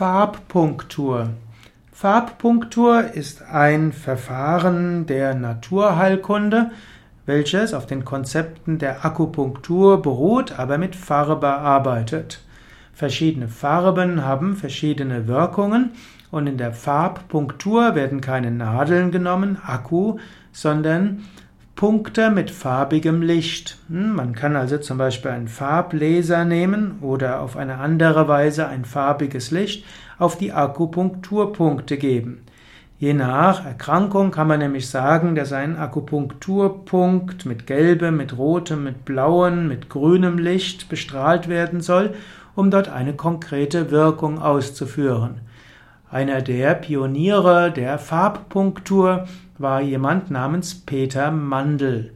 Farbpunktur. Farbpunktur ist ein Verfahren der Naturheilkunde, welches auf den Konzepten der Akupunktur beruht, aber mit Farbe arbeitet. Verschiedene Farben haben verschiedene Wirkungen und in der Farbpunktur werden keine Nadeln genommen, Akku, sondern Punkte mit farbigem Licht. Hm, man kann also zum Beispiel einen Farblaser nehmen oder auf eine andere Weise ein farbiges Licht auf die Akupunkturpunkte geben. Je nach Erkrankung kann man nämlich sagen, dass ein Akupunkturpunkt mit gelbem, mit rotem, mit blauem, mit grünem Licht bestrahlt werden soll, um dort eine konkrete Wirkung auszuführen. Einer der Pioniere der Farbpunktur war jemand namens Peter Mandel.